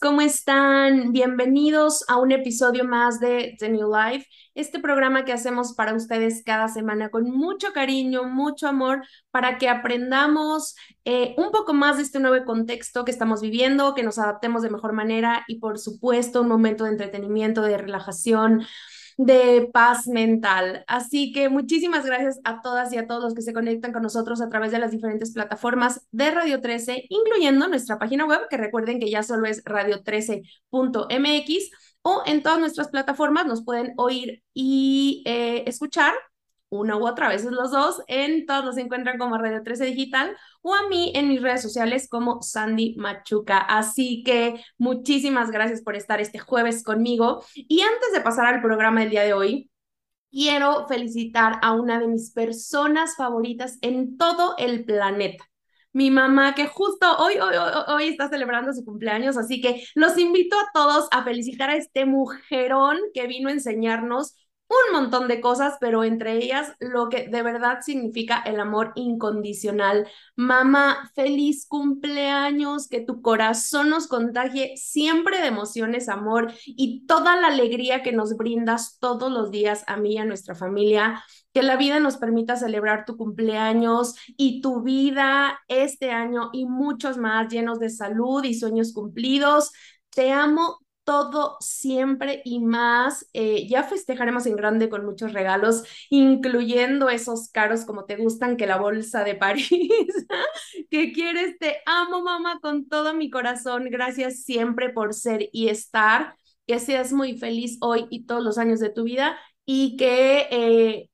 ¿cómo están? Bienvenidos a un episodio más de The New Life, este programa que hacemos para ustedes cada semana con mucho cariño, mucho amor, para que aprendamos eh, un poco más de este nuevo contexto que estamos viviendo, que nos adaptemos de mejor manera y por supuesto un momento de entretenimiento, de relajación, de paz mental. Así que muchísimas gracias a todas y a todos los que se conectan con nosotros a través de las diferentes plataformas de Radio 13, incluyendo nuestra página web, que recuerden que ya solo es radio13.mx o en todas nuestras plataformas nos pueden oír y eh, escuchar una u otra, veces los dos, en todos nos encuentran como Radio 13 Digital o a mí en mis redes sociales como Sandy Machuca. Así que muchísimas gracias por estar este jueves conmigo. Y antes de pasar al programa del día de hoy, quiero felicitar a una de mis personas favoritas en todo el planeta. Mi mamá, que justo hoy, hoy, hoy, está celebrando su cumpleaños, así que los invito a todos a felicitar a este mujerón que vino a enseñarnos un montón de cosas, pero entre ellas lo que de verdad significa el amor incondicional. Mamá, feliz cumpleaños, que tu corazón nos contagie siempre de emociones, amor y toda la alegría que nos brindas todos los días a mí y a nuestra familia. Que la vida nos permita celebrar tu cumpleaños y tu vida este año y muchos más llenos de salud y sueños cumplidos. Te amo todo siempre y más. Eh, ya festejaremos en grande con muchos regalos, incluyendo esos caros como te gustan, que la bolsa de París. que quieres? Te amo, mamá, con todo mi corazón. Gracias siempre por ser y estar. Que seas muy feliz hoy y todos los años de tu vida y que eh,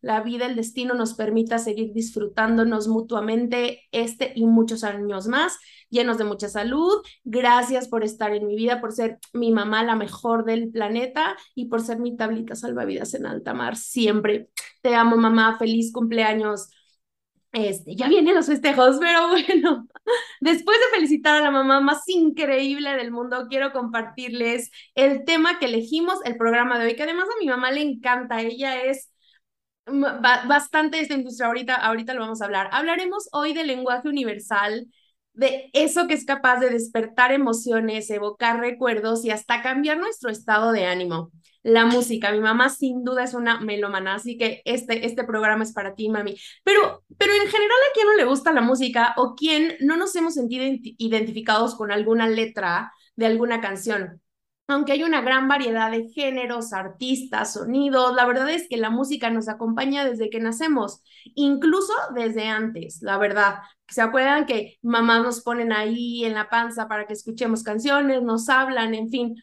la vida, el destino nos permita seguir disfrutándonos mutuamente este y muchos años más llenos de mucha salud. Gracias por estar en mi vida, por ser mi mamá la mejor del planeta y por ser mi tablita salvavidas en alta mar. Siempre te amo, mamá. Feliz cumpleaños. Este, ya vienen los festejos, pero bueno, después de felicitar a la mamá más increíble del mundo, quiero compartirles el tema que elegimos, el programa de hoy, que además a mi mamá le encanta, ella es bastante de esta industria, ahorita, ahorita lo vamos a hablar. Hablaremos hoy del lenguaje universal, de eso que es capaz de despertar emociones, evocar recuerdos y hasta cambiar nuestro estado de ánimo. La música, mi mamá sin duda es una melomana, así que este, este programa es para ti, mami. Pero, pero en general a quien no le gusta la música o quien no nos hemos sentido identificados con alguna letra de alguna canción aunque hay una gran variedad de géneros, artistas, sonidos, la verdad es que la música nos acompaña desde que nacemos, incluso desde antes, la verdad. ¿Se acuerdan que mamás nos ponen ahí en la panza para que escuchemos canciones, nos hablan, en fin?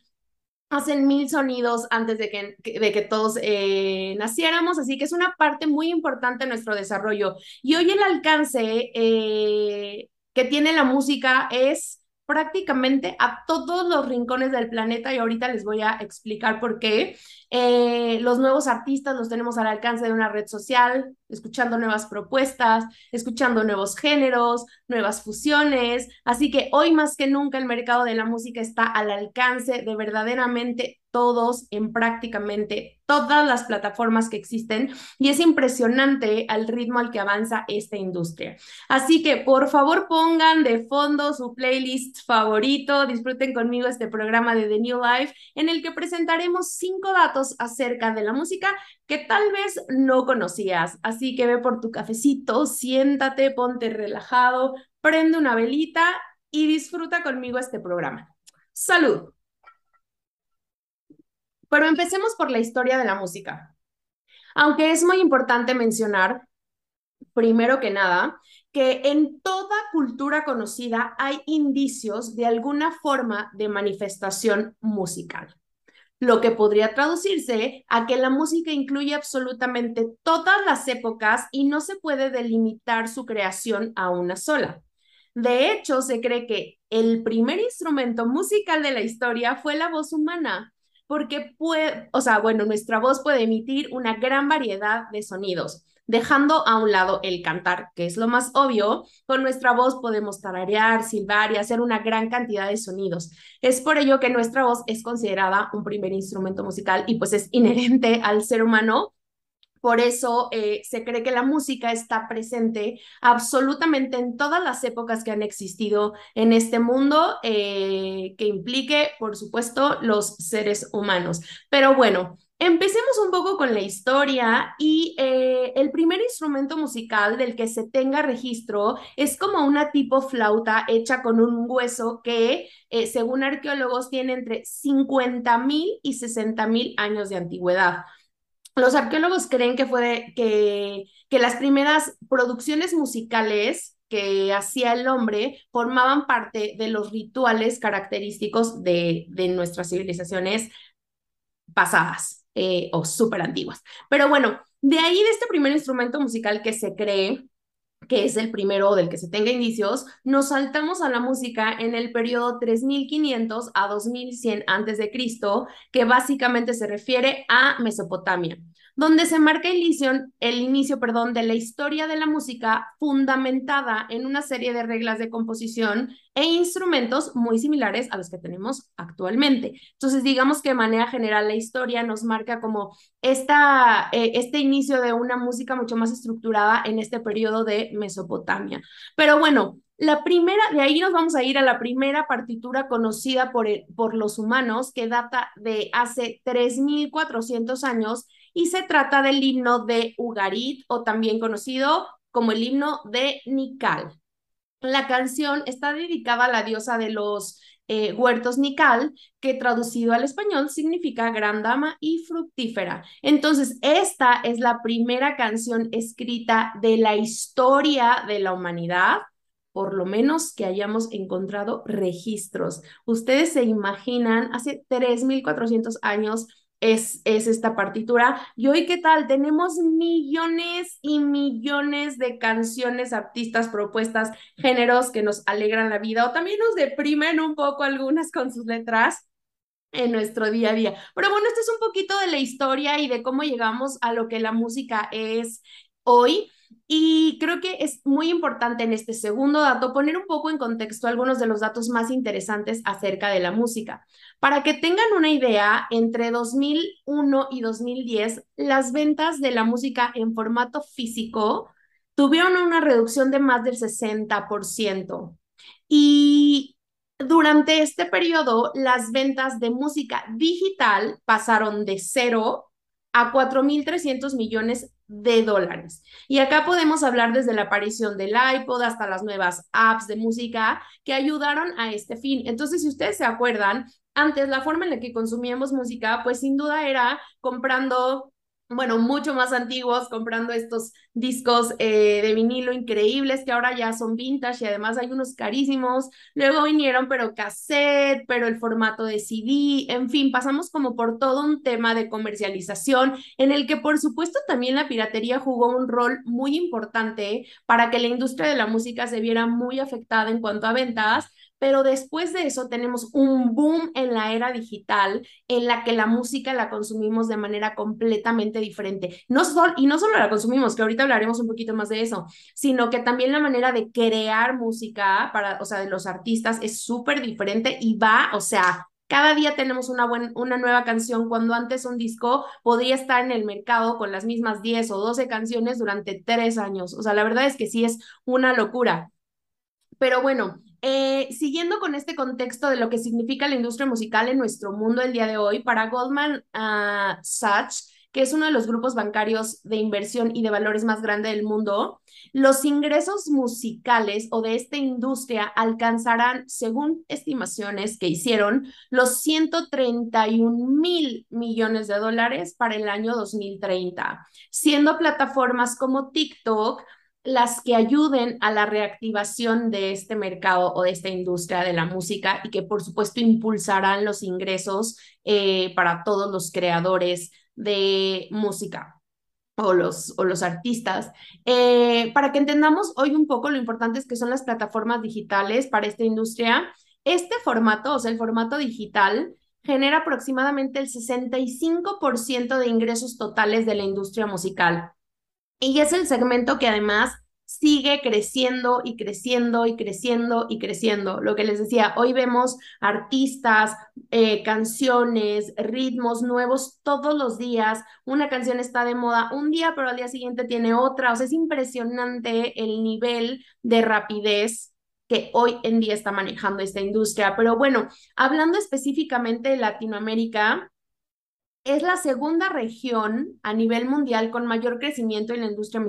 hacen mil sonidos antes de que, de que todos eh, naciéramos, así que es una parte muy importante de nuestro desarrollo. Y hoy el alcance eh, que tiene la música es prácticamente a todos los rincones del planeta y ahorita les voy a explicar por qué. Eh, los nuevos artistas los tenemos al alcance de una red social, escuchando nuevas propuestas, escuchando nuevos géneros, nuevas fusiones. Así que hoy más que nunca el mercado de la música está al alcance de verdaderamente todos en prácticamente todas las plataformas que existen y es impresionante al ritmo al que avanza esta industria. Así que por favor pongan de fondo su playlist favorito, disfruten conmigo este programa de The New Life en el que presentaremos cinco datos acerca de la música que tal vez no conocías. Así que ve por tu cafecito, siéntate, ponte relajado, prende una velita y disfruta conmigo este programa. Salud. Pero empecemos por la historia de la música. Aunque es muy importante mencionar, primero que nada, que en toda cultura conocida hay indicios de alguna forma de manifestación musical, lo que podría traducirse a que la música incluye absolutamente todas las épocas y no se puede delimitar su creación a una sola. De hecho, se cree que el primer instrumento musical de la historia fue la voz humana, porque puede, o sea, bueno, nuestra voz puede emitir una gran variedad de sonidos, dejando a un lado el cantar, que es lo más obvio, con nuestra voz podemos tararear, silbar y hacer una gran cantidad de sonidos. Es por ello que nuestra voz es considerada un primer instrumento musical y pues es inherente al ser humano Por eso eh, se cree que la música está presente absolutamente en todas las épocas que han existido en este mundo, eh, que implique, por supuesto, los seres humanos. Pero bueno, Empecemos un poco con la historia y eh, el primer instrumento musical del que se tenga registro es como una tipo flauta hecha con un hueso que, según arqueólogos, tiene entre 50 mil y 60 mil años de antigüedad. Los arqueólogos creen que fue que, que las primeras producciones musicales que hacía el hombre formaban parte de los rituales característicos de, de nuestras civilizaciones pasadas eh, o súper antiguas. Pero bueno, de ahí de este primer instrumento musical que se cree, que es el primero del que se tenga indicios, nos saltamos a la música en el periodo 3500 a 2100 antes de Cristo, que básicamente se refiere a Mesopotamia donde se marca el inicio, el inicio perdón, de la historia de la música fundamentada en una serie de reglas de composición e instrumentos muy similares a los que tenemos actualmente. Entonces, digamos que de manera general la historia nos marca como esta, eh, este inicio de una música mucho más estructurada en este periodo de Mesopotamia. Pero bueno, la primera, de ahí nos vamos a ir a la primera partitura conocida por, por los humanos, que data de hace 3.400 años y se trata del himno de Ugarit o también conocido como el himno de Nikal. La canción está dedicada a la diosa de los eh, huertos Nikal, que traducido al español significa gran dama y fructífera. Entonces, esta es la primera canción escrita de la historia de la humanidad por lo menos que hayamos encontrado registros. Ustedes se imaginan, hace 3.400 años es, esta partitura. Y hoy, ¿qué tal? Tenemos millones y millones de canciones, artistas, propuestas, géneros que nos alegran la vida o también nos deprimen un poco algunas con sus letras en nuestro día a día. Pero bueno, esto es un poquito de la historia y de cómo llegamos a lo que la música es hoy. Y creo que es muy importante en este segundo dato poner un poco en contexto algunos de los datos más interesantes acerca de la música. Para que tengan una idea, entre 2001 y 2010, las ventas de la música en formato físico tuvieron una reducción de más del 60%. Y durante este periodo, las ventas de música digital pasaron de cero a 4.300 millones de dólares. Y acá podemos hablar desde la aparición del iPod hasta las nuevas apps de música que ayudaron a este fin. Entonces, si ustedes se acuerdan, antes la forma en la que consumíamos música, pues sin duda era comprando bueno, mucho más antiguos, comprando estos discos eh, de vinilo increíbles que ahora ya son vintage y además hay unos carísimos. Luego vinieron, pero cassette, pero el formato de CD, en fin, pasamos como por todo un tema de comercialización en el que por supuesto también la piratería jugó un rol muy importante para que la industria de la música se viera muy afectada en cuanto a ventas pero después de eso tenemos un boom en la era digital en la que la música la consumimos de manera completamente diferente. No y no solo la consumimos, que ahorita hablaremos un poquito más de eso, sino que también la manera de crear música para, o sea, de los artistas es súper diferente y va, o sea, cada día tenemos una, una nueva canción cuando antes un disco podría estar en el mercado con las mismas 10 o 12 canciones durante tres años. O sea, la verdad es que sí es una locura. Pero bueno, eh, siguiendo con este contexto de lo que significa la industria musical en nuestro mundo el día de hoy, para Goldman uh, Sachs, que es uno de los grupos bancarios de inversión y de valores más grande del mundo, los ingresos musicales o de esta industria alcanzarán, según estimaciones que hicieron, los 131 mil millones de dólares para el año 2030, siendo plataformas como TikTok las que ayuden a la reactivación de este mercado o de esta industria de la música y que por supuesto impulsarán los ingresos eh, para todos los creadores de música o los, o los artistas. Eh, para que entendamos hoy un poco lo importante es que son las plataformas digitales para esta industria. Este formato, o sea, el formato digital, genera aproximadamente el 65% de ingresos totales de la industria musical. Y es el segmento que además sigue creciendo y creciendo y creciendo y creciendo. Lo que les decía, hoy vemos artistas, eh, canciones, ritmos nuevos todos los días. Una canción está de moda un día, pero al día siguiente tiene otra. O sea, es impresionante el nivel de rapidez que hoy en día está manejando esta industria. Pero bueno, hablando específicamente de Latinoamérica, es la segunda región a nivel mundial con mayor crecimiento en la industria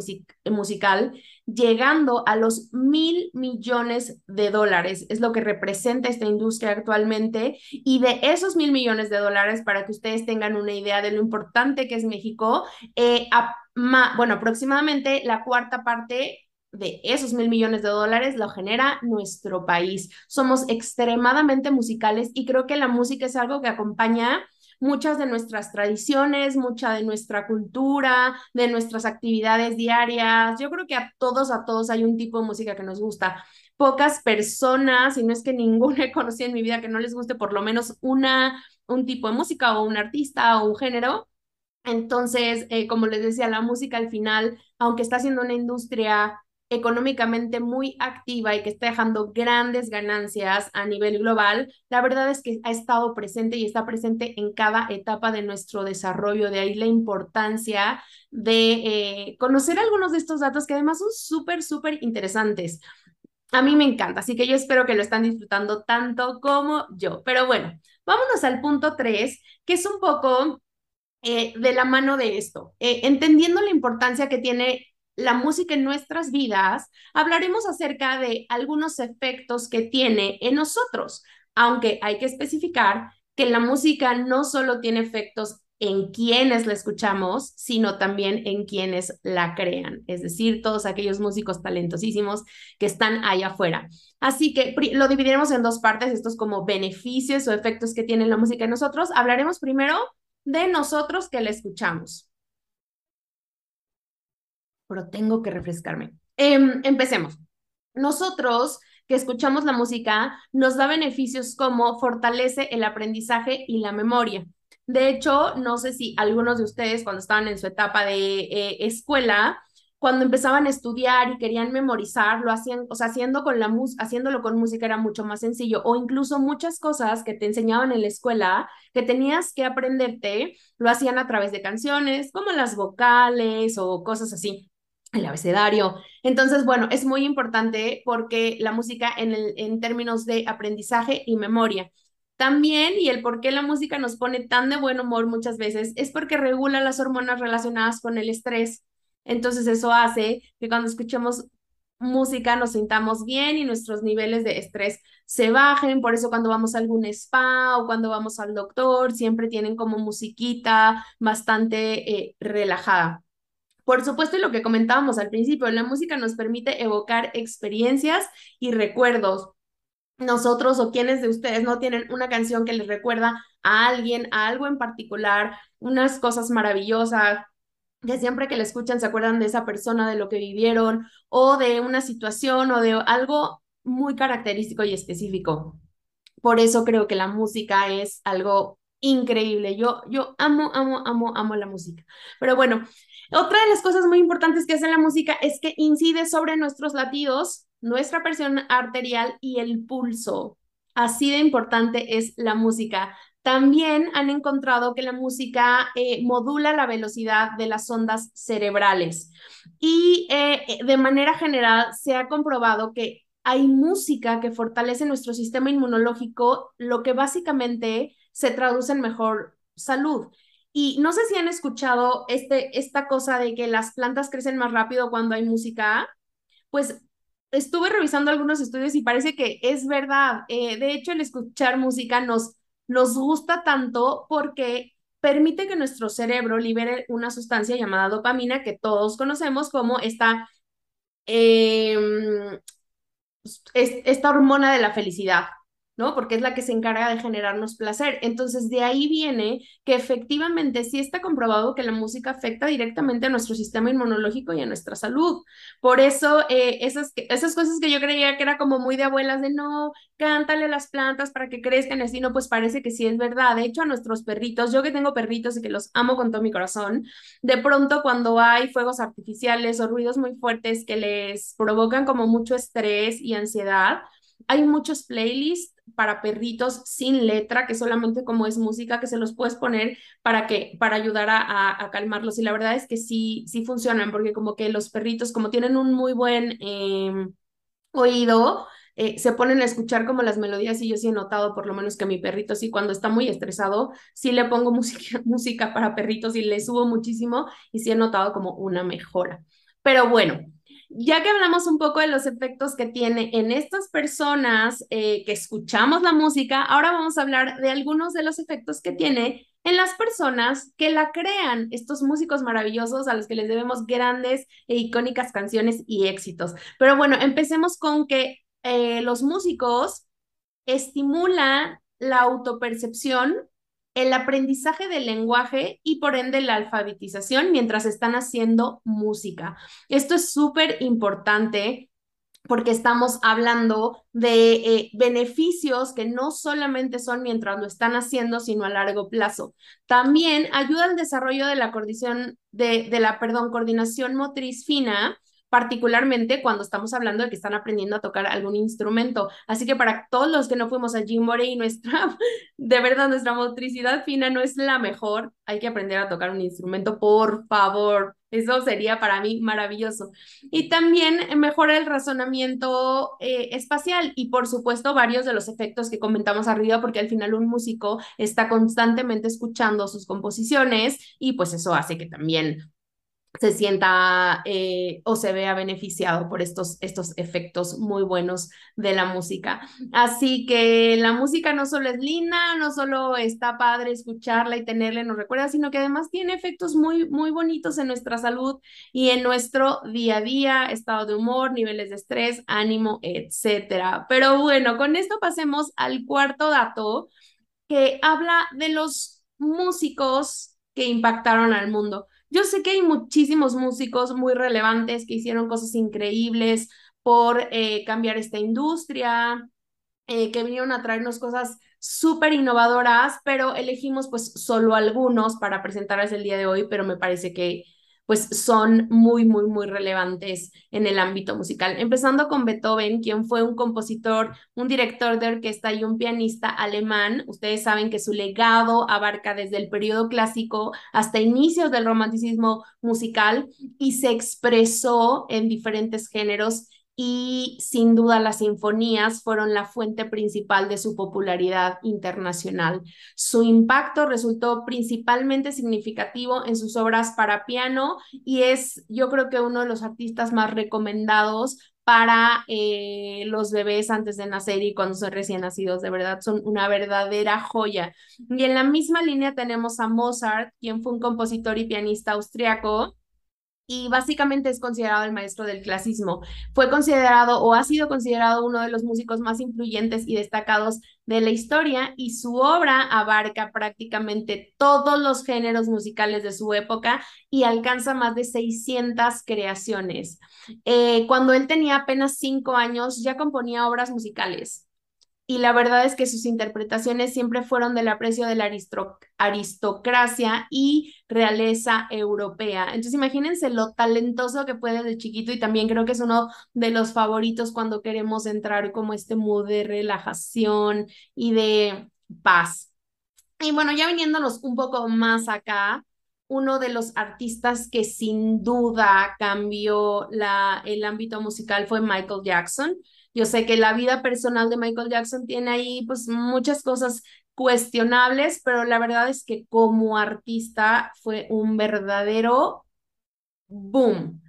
musical, llegando a los mil millones de dólares. Es lo que representa esta industria actualmente. Y de esos mil millones de dólares, para que ustedes tengan una idea de lo importante que es México, eh, bueno, aproximadamente la cuarta parte de esos mil millones de dólares lo genera nuestro país. Somos extremadamente musicales y creo que la música es algo que acompaña muchas de nuestras tradiciones, mucha de nuestra cultura, de nuestras actividades diarias. Yo creo que a todos, a todos hay un tipo de música que nos gusta. Pocas personas, y no es que ninguna he conocido en mi vida que no les guste por lo menos una, un tipo de música o un artista o un género. Entonces, eh, como les decía, la música al final, aunque está siendo una industria económicamente muy activa y que está dejando grandes ganancias a nivel global, la verdad es que ha estado presente y está presente en cada etapa de nuestro desarrollo. De ahí la importancia de eh, conocer algunos de estos datos que además son súper, súper interesantes. A mí me encanta, así que yo espero que lo están disfrutando tanto como yo. Pero bueno, vámonos al punto tres, que es un poco eh, de la mano de esto, eh, entendiendo la importancia que tiene la música en nuestras vidas, hablaremos acerca de algunos efectos que tiene en nosotros, aunque hay que especificar que la música no solo tiene efectos en quienes la escuchamos, sino también en quienes la crean, es decir, todos aquellos músicos talentosísimos que están allá afuera. Así que lo dividiremos en dos partes, estos como beneficios o efectos que tiene la música en nosotros. Hablaremos primero de nosotros que la escuchamos pero tengo que refrescarme. Em, empecemos. Nosotros que escuchamos la música nos da beneficios como fortalece el aprendizaje y la memoria. De hecho, no sé si algunos de ustedes cuando estaban en su etapa de eh, escuela, cuando empezaban a estudiar y querían memorizar, lo hacían, o sea, haciendo con la haciéndolo con música era mucho más sencillo, o incluso muchas cosas que te enseñaban en la escuela que tenías que aprenderte, lo hacían a través de canciones, como las vocales o cosas así el abecedario. Entonces, bueno, es muy importante porque la música en, el, en términos de aprendizaje y memoria. También, y el por qué la música nos pone tan de buen humor muchas veces, es porque regula las hormonas relacionadas con el estrés. Entonces, eso hace que cuando escuchemos música nos sintamos bien y nuestros niveles de estrés se bajen. Por eso cuando vamos a algún spa o cuando vamos al doctor, siempre tienen como musiquita bastante eh, relajada. Por supuesto, y lo que comentábamos al principio, la música nos permite evocar experiencias y recuerdos. Nosotros o quienes de ustedes no tienen una canción que les recuerda a alguien, a algo en particular, unas cosas maravillosas, que siempre que la escuchan se acuerdan de esa persona, de lo que vivieron, o de una situación, o de algo muy característico y específico. Por eso creo que la música es algo increíble. Yo, yo amo, amo, amo, amo la música. Pero bueno, otra de las cosas muy importantes que hace la música es que incide sobre nuestros latidos, nuestra presión arterial y el pulso. Así de importante es la música. También han encontrado que la música eh, modula la velocidad de las ondas cerebrales y eh, eh, de manera general se ha comprobado que hay música que fortalece nuestro sistema inmunológico, lo que básicamente se traduce en mejor salud. Y no sé si han escuchado este, esta cosa de que las plantas crecen más rápido cuando hay música. Pues estuve revisando algunos estudios y parece que es verdad. Eh, de hecho, el escuchar música nos, nos gusta tanto porque permite que nuestro cerebro libere una sustancia llamada dopamina que todos conocemos como esta, em, esta hormona de la felicidad. ¿No? Porque es la que se encarga de generarnos placer. Entonces, de ahí viene que efectivamente sí está comprobado que la música afecta directamente a nuestro sistema inmunológico y a nuestra salud. Por eso, eh, esas, esas cosas que yo creía que era como muy de abuelas, de no, cántale las plantas para que crezcan así, no, pues parece que sí es verdad. De hecho, a nuestros perritos, yo que tengo perritos y que los amo con todo mi corazón, de pronto cuando hay fuegos artificiales o ruidos muy fuertes que les provocan como mucho estrés y ansiedad, hay muchos playlists para perritos sin letra, que solamente como es música, que se los puedes poner para que, para ayudar a, calmarlos. Y la verdad es que sí, sí funcionan, porque como que los perritos, como tienen un muy buen em, oído, eh, se ponen a escuchar como las melodías y yo sí he notado por lo menos que mi perrito sí cuando está muy estresado, sí le pongo música, música para perritos y le subo muchísimo y sí he notado como una mejora. Pero bueno, ya que hablamos un poco de los efectos que tiene en estas personas eh, que escuchamos la música, ahora vamos a hablar de algunos de los efectos que tiene en las personas que la crean, estos músicos maravillosos a los que les debemos grandes e icónicas canciones y éxitos. Pero bueno, empecemos con que eh, los músicos estimulan la autopercepción el aprendizaje del lenguaje y por ende la alfabetización mientras están haciendo música. Esto es súper importante porque estamos hablando de eh, beneficios que no solamente son mientras lo están haciendo, sino a largo plazo. También ayuda al desarrollo de la coordinación, de, de la, perdón, coordinación motriz fina, particularmente cuando estamos hablando de que están aprendiendo a tocar algún instrumento. Así que para todos los que no fuimos a Jimbore y nuestra, de verdad, nuestra motricidad fina no es la mejor, hay que aprender a tocar un instrumento, por favor. Eso sería para mí maravilloso. Y también mejora el razonamiento eh, espacial y por supuesto varios de los efectos que comentamos arriba, porque al final un músico está constantemente escuchando sus composiciones y pues eso hace que también se sienta eh, o se vea beneficiado por estos, estos efectos muy buenos de la música. Así que la música no solo es linda, no solo está padre escucharla y tenerla nos recuerda, sino que además tiene efectos muy, muy bonitos en nuestra salud y en nuestro día a día, estado de humor, niveles de estrés, ánimo, etcétera. Pero bueno, con esto pasemos al cuarto dato que habla de los músicos que impactaron al mundo. Yo sé que hay muchísimos músicos muy relevantes que hicieron cosas increíbles por eh, cambiar esta industria, eh, que vinieron a traernos cosas súper innovadoras, pero elegimos pues solo algunos para presentarles el día de hoy, pero me parece que pues son muy, muy, muy relevantes en el ámbito musical. Empezando con Beethoven, quien fue un compositor, un director de orquesta y un pianista alemán. Ustedes saben que su legado abarca desde el periodo clásico hasta inicios del romanticismo musical y se expresó en diferentes géneros y sin duda las sinfonías fueron la fuente principal de su popularidad internacional. Su impacto resultó principalmente significativo en sus obras para piano y es yo creo que uno de los artistas más recomendados para eh, los bebés antes de nacer y cuando son recién nacidos, de verdad son una verdadera joya. Y en la misma línea tenemos a Mozart, quien fue un compositor y pianista austriaco y básicamente es considerado el maestro del clasismo. Fue considerado o ha sido considerado uno de los músicos más influyentes y destacados de la historia y su obra abarca prácticamente todos los géneros musicales de su época y alcanza más de 600 creaciones. Eh, cuando él tenía apenas cinco años ya componía obras musicales y la verdad es que sus interpretaciones siempre fueron del aprecio de la aristocracia y realeza europea. Entonces imagínense lo talentoso que puede de chiquito y también creo que es uno de los favoritos cuando queremos entrar como este mood de relajación y de paz. Y bueno, ya viniéndonos un poco más acá, uno de los artistas que sin duda cambió la, el ámbito musical fue Michael Jackson. Yo sé que la vida personal de Michael Jackson tiene ahí pues muchas cosas cuestionables, pero la verdad es que como artista fue un verdadero boom.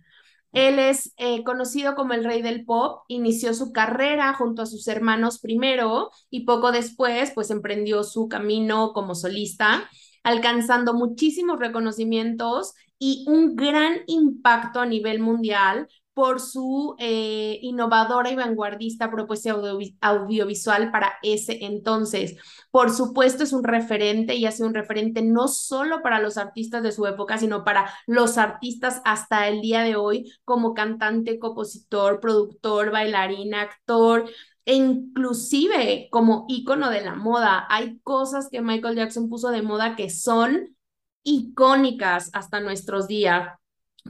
Él es eh, conocido como el rey del pop, inició su carrera junto a sus hermanos primero y poco después pues emprendió su camino como solista, alcanzando muchísimos reconocimientos y un gran impacto a nivel mundial por su eh, innovadora y vanguardista propuesta audiovisual para ese entonces. Por supuesto, es un referente y hace un referente no solo para los artistas de su época, sino para los artistas hasta el día de hoy, como cantante, compositor, productor, bailarín, actor, e inclusive como ícono de la moda. Hay cosas que Michael Jackson puso de moda que son icónicas hasta nuestros días.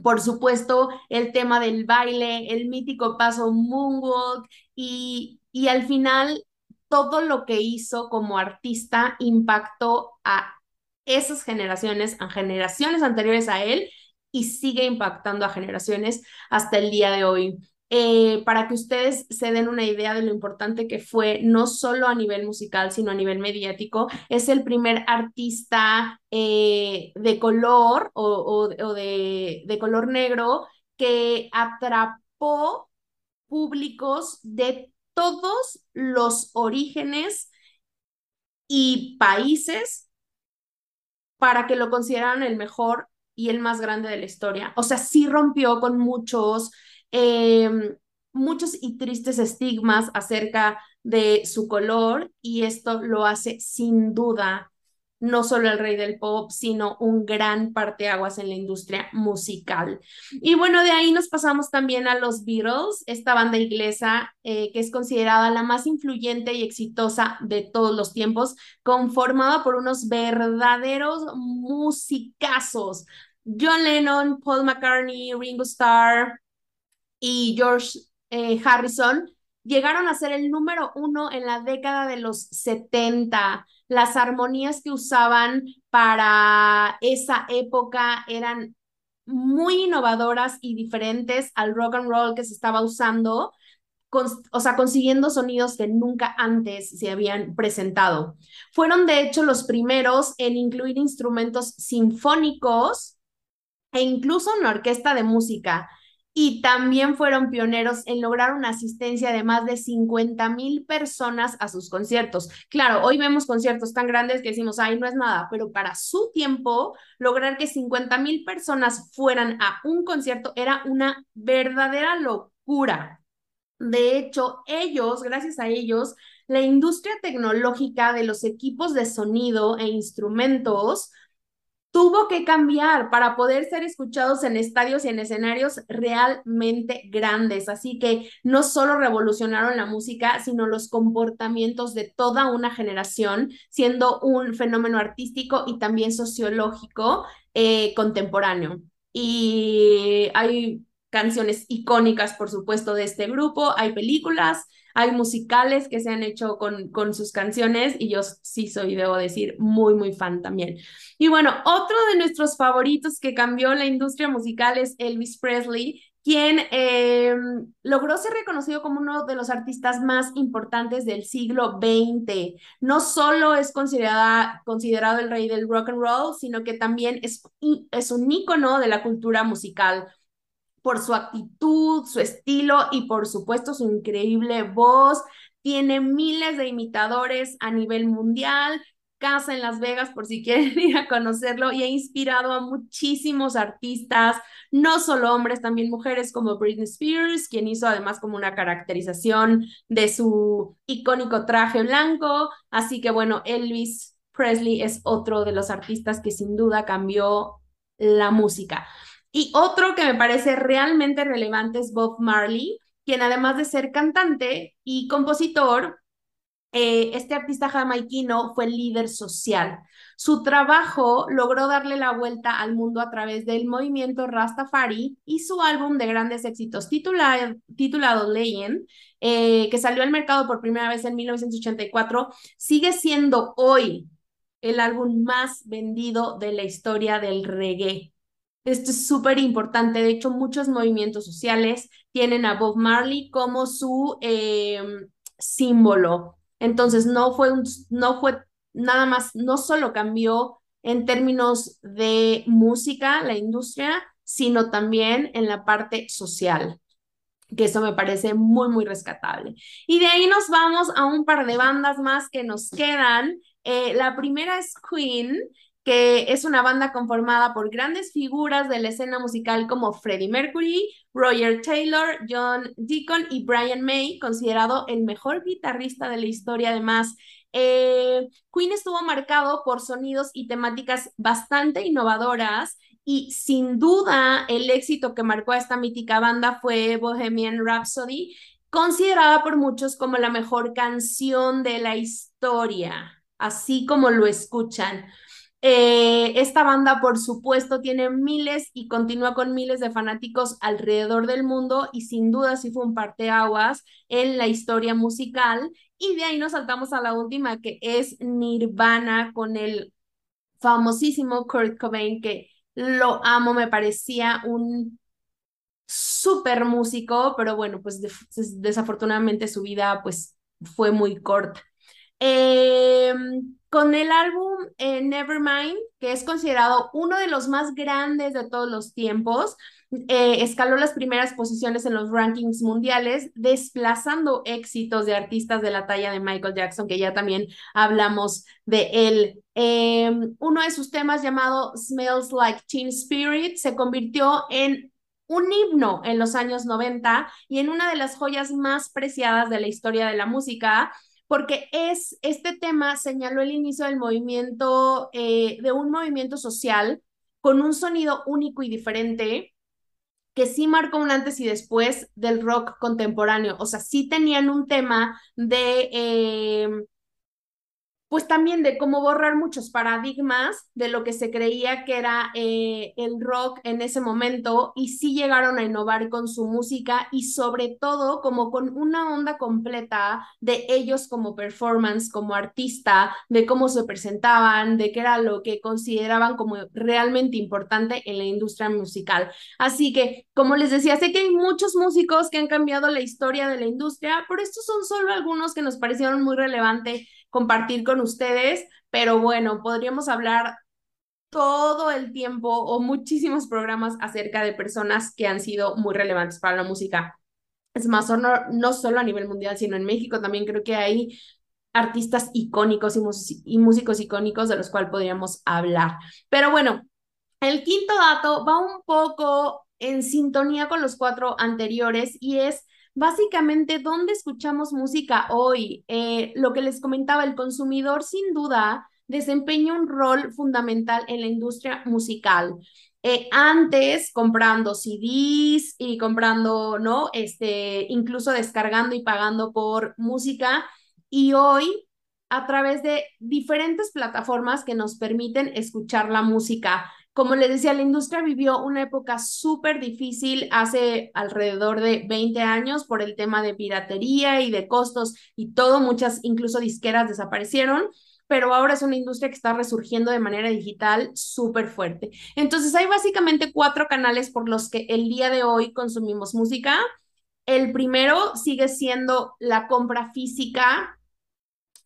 Por supuesto, el tema del baile, el mítico paso moonwalk y, y al final todo lo que hizo como artista impactó a esas generaciones, a generaciones anteriores a él y sigue impactando a generaciones hasta el día de hoy. Eh, para que ustedes se den una idea de lo importante que fue, no solo a nivel musical, sino a nivel mediático. Es el primer artista eh, de color o, de, de color negro que atrapó públicos de todos los orígenes y países para que lo consideraran el mejor y el más grande de la historia. O sea, sí rompió con muchos Em, muchos y tristes estigmas acerca de su color y esto lo hace sin duda no solo el rey del pop, sino un gran parteaguas en la industria musical. Y bueno, de ahí nos pasamos también a los Beatles, esta banda inglesa eh, que es considerada la más influyente y exitosa de todos los tiempos, conformada por unos verdaderos musicazos. John Lennon, Paul McCartney, Ringo Starr, y George eh, Harrison llegaron a ser el número uno en la década de los 70. Las armonías que usaban para esa época eran muy innovadoras y diferentes al rock and roll que se estaba usando, o sea, consiguiendo sonidos que nunca antes se habían presentado. Fueron de hecho los primeros en incluir instrumentos sinfónicos e incluso una orquesta de música y también fueron pioneros en lograr una asistencia de más de 50 mil personas a sus conciertos. Claro, hoy vemos conciertos tan grandes que decimos, ay, no es nada, pero para su tiempo, lograr que 50 mil personas fueran a un concierto era una verdadera locura. De hecho, ellos, gracias a ellos, la industria tecnológica de los equipos de sonido e instrumentos tuvo que cambiar para poder ser escuchados en estadios y en escenarios realmente grandes. Así que no solo revolucionaron la música, sino los comportamientos de toda una generación, siendo un fenómeno artístico y también sociológico eh, contemporáneo. Y hay canciones icónicas, por supuesto, de este grupo, hay películas, hay musicales que se han hecho con, con sus canciones y yo sí soy, debo decir, muy, muy fan también. Y bueno, otro de nuestros favoritos que cambió la industria musical es Elvis Presley, quien em, logró ser reconocido como uno de los artistas más importantes del siglo XX. No solo es considerada, considerado el rey del rock and roll, sino que también es, es un ícono de la cultura musical por su actitud, su estilo y por supuesto su increíble voz. Tiene miles de imitadores a nivel mundial, casa en Las Vegas por si quieren ir a conocerlo y ha inspirado a muchísimos artistas, no solo hombres, también mujeres como Britney Spears, quien hizo además como una caracterización de su icónico traje blanco. Así que bueno, Elvis Presley es otro de los artistas que sin duda cambió la música. Y otro que me parece realmente relevante es Bob Marley, quien además de ser cantante y compositor, eh, este artista jamaiquino fue líder social. Su trabajo logró darle la vuelta al mundo a través del movimiento Rastafari y su álbum de grandes éxitos titulado, Legend, eh, que salió al mercado por primera vez en 1984, sigue siendo hoy el álbum más vendido de la historia del reggae. Esto es súper importante. De hecho, muchos movimientos sociales tienen a Bob Marley como su em, símbolo. Entonces, no fue, un, no fue nada más, no solo cambió en términos de música, la industria, sino también en la parte social, que eso me parece muy, muy rescatable. Y de ahí nos vamos a un par de bandas más que nos quedan. Eh, la primera es Queen, que es una banda conformada por grandes figuras de la escena musical como Freddie Mercury, Roger Taylor, John Deacon y Brian May, considerado el mejor guitarrista de la historia. Además, eh, Queen estuvo marcado por sonidos y temáticas bastante innovadoras y sin duda el éxito que marcó a esta mítica banda fue Bohemian Rhapsody, considerada por muchos como la mejor canción de la historia, así como lo escuchan. Eh, esta banda, por supuesto, tiene miles y continúa con miles de fanáticos alrededor del mundo y sin duda sí fue un parteaguas en la historia musical. Y de ahí nos saltamos a la última, que es Nirvana con el famosísimo Kurt Cobain, que lo amo, me parecía un súper músico, pero bueno, pues desafortunadamente su vida pues fue muy corta. Eh, con el álbum eh, Nevermind, que es considerado uno de los más grandes de todos los tiempos, eh, escaló las primeras posiciones en los rankings mundiales, desplazando éxitos de artistas de la talla de Michael Jackson, que ya también hablamos de él. Em, uno de sus temas llamado Smells Like Teen Spirit se convirtió en un himno en los años 90 y en una de las joyas más preciadas de la historia de la música porque es, este tema señaló el inicio del movimiento, eh, de un movimiento social con un sonido único y diferente que sí marcó un antes y después del rock contemporáneo. O sea, sí tenían un tema de eh, pues también de cómo borrar muchos paradigmas de lo que se creía que era eh, el rock en ese momento y sí llegaron a innovar con su música y sobre todo como con una onda completa de ellos como performance, como artista, de cómo se presentaban, de qué era lo que consideraban como realmente importante en la industria musical. Así que, como les decía, sé que hay muchos músicos que han cambiado la historia de la industria, pero estos son solo algunos que nos parecieron muy relevantes compartir con ustedes, pero bueno, podríamos hablar todo el tiempo o muchísimos programas acerca de personas que han sido muy relevantes para la música. Es más, no, no solo a nivel mundial, sino en México también creo que hay artistas icónicos y, y músicos icónicos de los cuales podríamos hablar. Pero bueno, el quinto dato va un poco en sintonía con los cuatro anteriores y es básicamente, ¿dónde escuchamos música hoy? Eh, lo que les comentaba, el consumidor sin duda desempeña un rol fundamental en la industria musical. Eh, antes comprando CDs y comprando, ¿no? Este, incluso descargando y pagando por música. Y hoy, a través de diferentes plataformas que nos permiten escuchar la música. Como les decía, la industria vivió una época súper difícil hace alrededor de 20 años por el tema de piratería y de costos y todo, muchas incluso disqueras desaparecieron pero ahora es una industria que está resurgiendo de manera digital súper fuerte. Entonces hay básicamente cuatro canales por los que el día de hoy consumimos música. El primero sigue siendo la compra física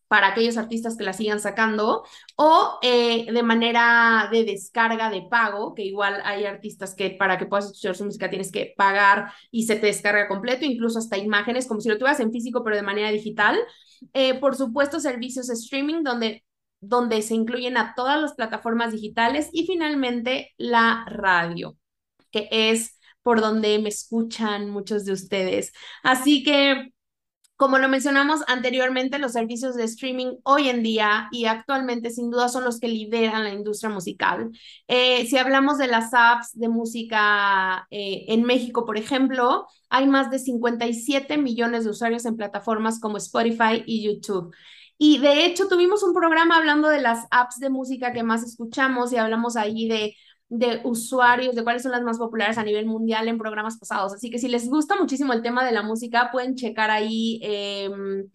para aquellos artistas que la sigan sacando, o eh, de manera de descarga de pago, que igual hay artistas que para que puedas escuchar su música tienes que pagar y se te descarga completo, incluso hasta imágenes, como si lo tuvieras en físico, pero de manera digital. Eh, por supuesto, servicios streaming, donde donde se incluyen a todas las plataformas digitales y finalmente la radio, que es por donde me escuchan muchos de ustedes. Así que como lo mencionamos anteriormente, los servicios de streaming hoy en día y actualmente sin duda son los que lideran la industria musical. Eh, si hablamos de las apps de música eh, en México, por ejemplo, hay más de 57 millones de usuarios en plataformas como Spotify y YouTube. Y de hecho tuvimos un programa hablando de las apps de música que más escuchamos y hablamos ahí de de usuarios, de cuáles son las más populares a nivel mundial en programas pasados. Así que si les gusta muchísimo el tema de la música, pueden checar ahí em,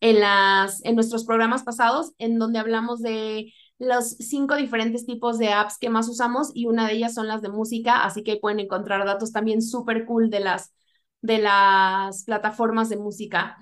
en, las, en nuestros programas pasados, en donde hablamos de los cinco diferentes tipos de apps que más usamos y una de ellas son las de música, así que pueden encontrar datos también súper cool de las, de las plataformas de música.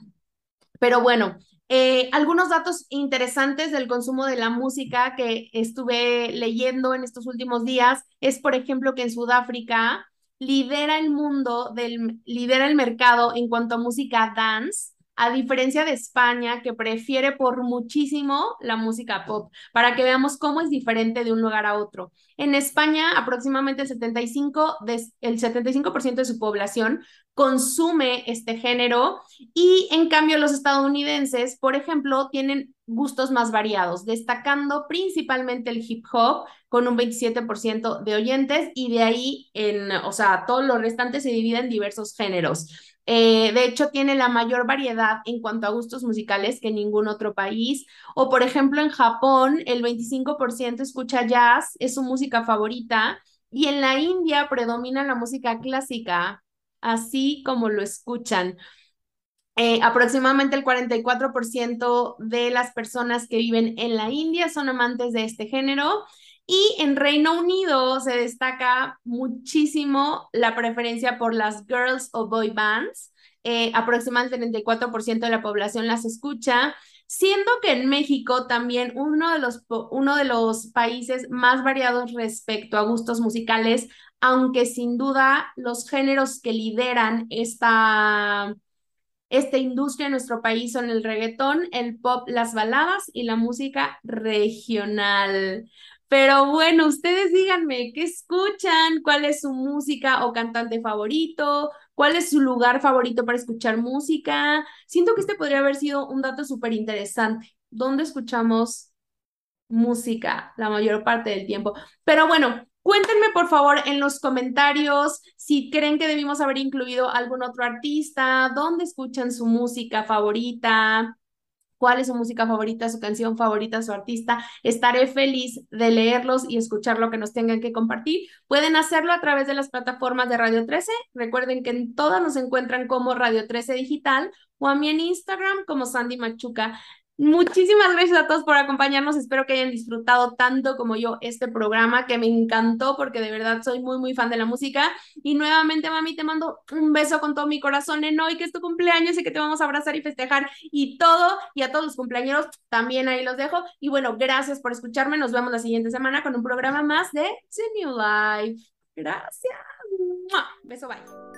Pero bueno, eh, algunos datos interesantes del consumo de la música que estuve leyendo en estos últimos días es, por ejemplo, que en Sudáfrica lidera el mundo, del, lidera el mercado en cuanto a música dance a diferencia de España, que prefiere por muchísimo la música pop, para que veamos cómo es diferente de un lugar a otro. En España, aproximadamente el 75%, de, el 75 de su población consume este género y en cambio los estadounidenses, por ejemplo, tienen gustos más variados, destacando principalmente el hip hop con un 27% de oyentes y de ahí en, o sea, todo lo restante se divide en diversos géneros. Eh, de hecho, tiene la mayor variedad en cuanto a gustos musicales que ningún otro país. O, por ejemplo, en Japón, el 25% escucha jazz, es su música favorita. Y en la India predomina la música clásica, así como lo escuchan. Eh, aproximadamente el 44% de las personas que viven en la India son amantes de este género y en Reino Unido se destaca muchísimo la preferencia por las girls o boy bands. Eh, aproximadamente el 34% de la población las escucha, siendo que en México también uno de, los, uno de los países más variados respecto a gustos musicales, aunque sin duda los géneros que lideran esta, esta industria en nuestro país son el reggaetón, el pop, las baladas y la música regional. Pero bueno, ustedes díganme, ¿qué escuchan? ¿Cuál es su música o cantante favorito? ¿Cuál es su lugar favorito para escuchar música? Siento que este podría haber sido un dato súper interesante. ¿Dónde escuchamos música la mayor parte del tiempo? Pero bueno, cuéntenme por favor en los comentarios si creen que debimos haber incluido algún otro artista, dónde escuchan su música favorita cuál es su música favorita, su canción favorita, su artista. Estaré feliz de leerlos y escuchar lo que nos tengan que compartir. Pueden hacerlo a través de las plataformas de Radio 13. Recuerden que en todas nos encuentran como Radio 13 Digital o a mí en Instagram como Sandy Machuca. Muchísimas gracias a todos por acompañarnos. Espero que hayan disfrutado tanto como yo este programa, que me encantó porque de verdad soy muy, muy fan de la música. Y nuevamente, mami, te mando un beso con todo mi corazón en hoy, que es tu cumpleaños y que te vamos a abrazar y festejar y todo. Y a todos los cumpleaños también ahí los dejo. Y bueno, gracias por escucharme. Nos vemos la siguiente semana con un programa más de The Life. Gracias. Beso, bye.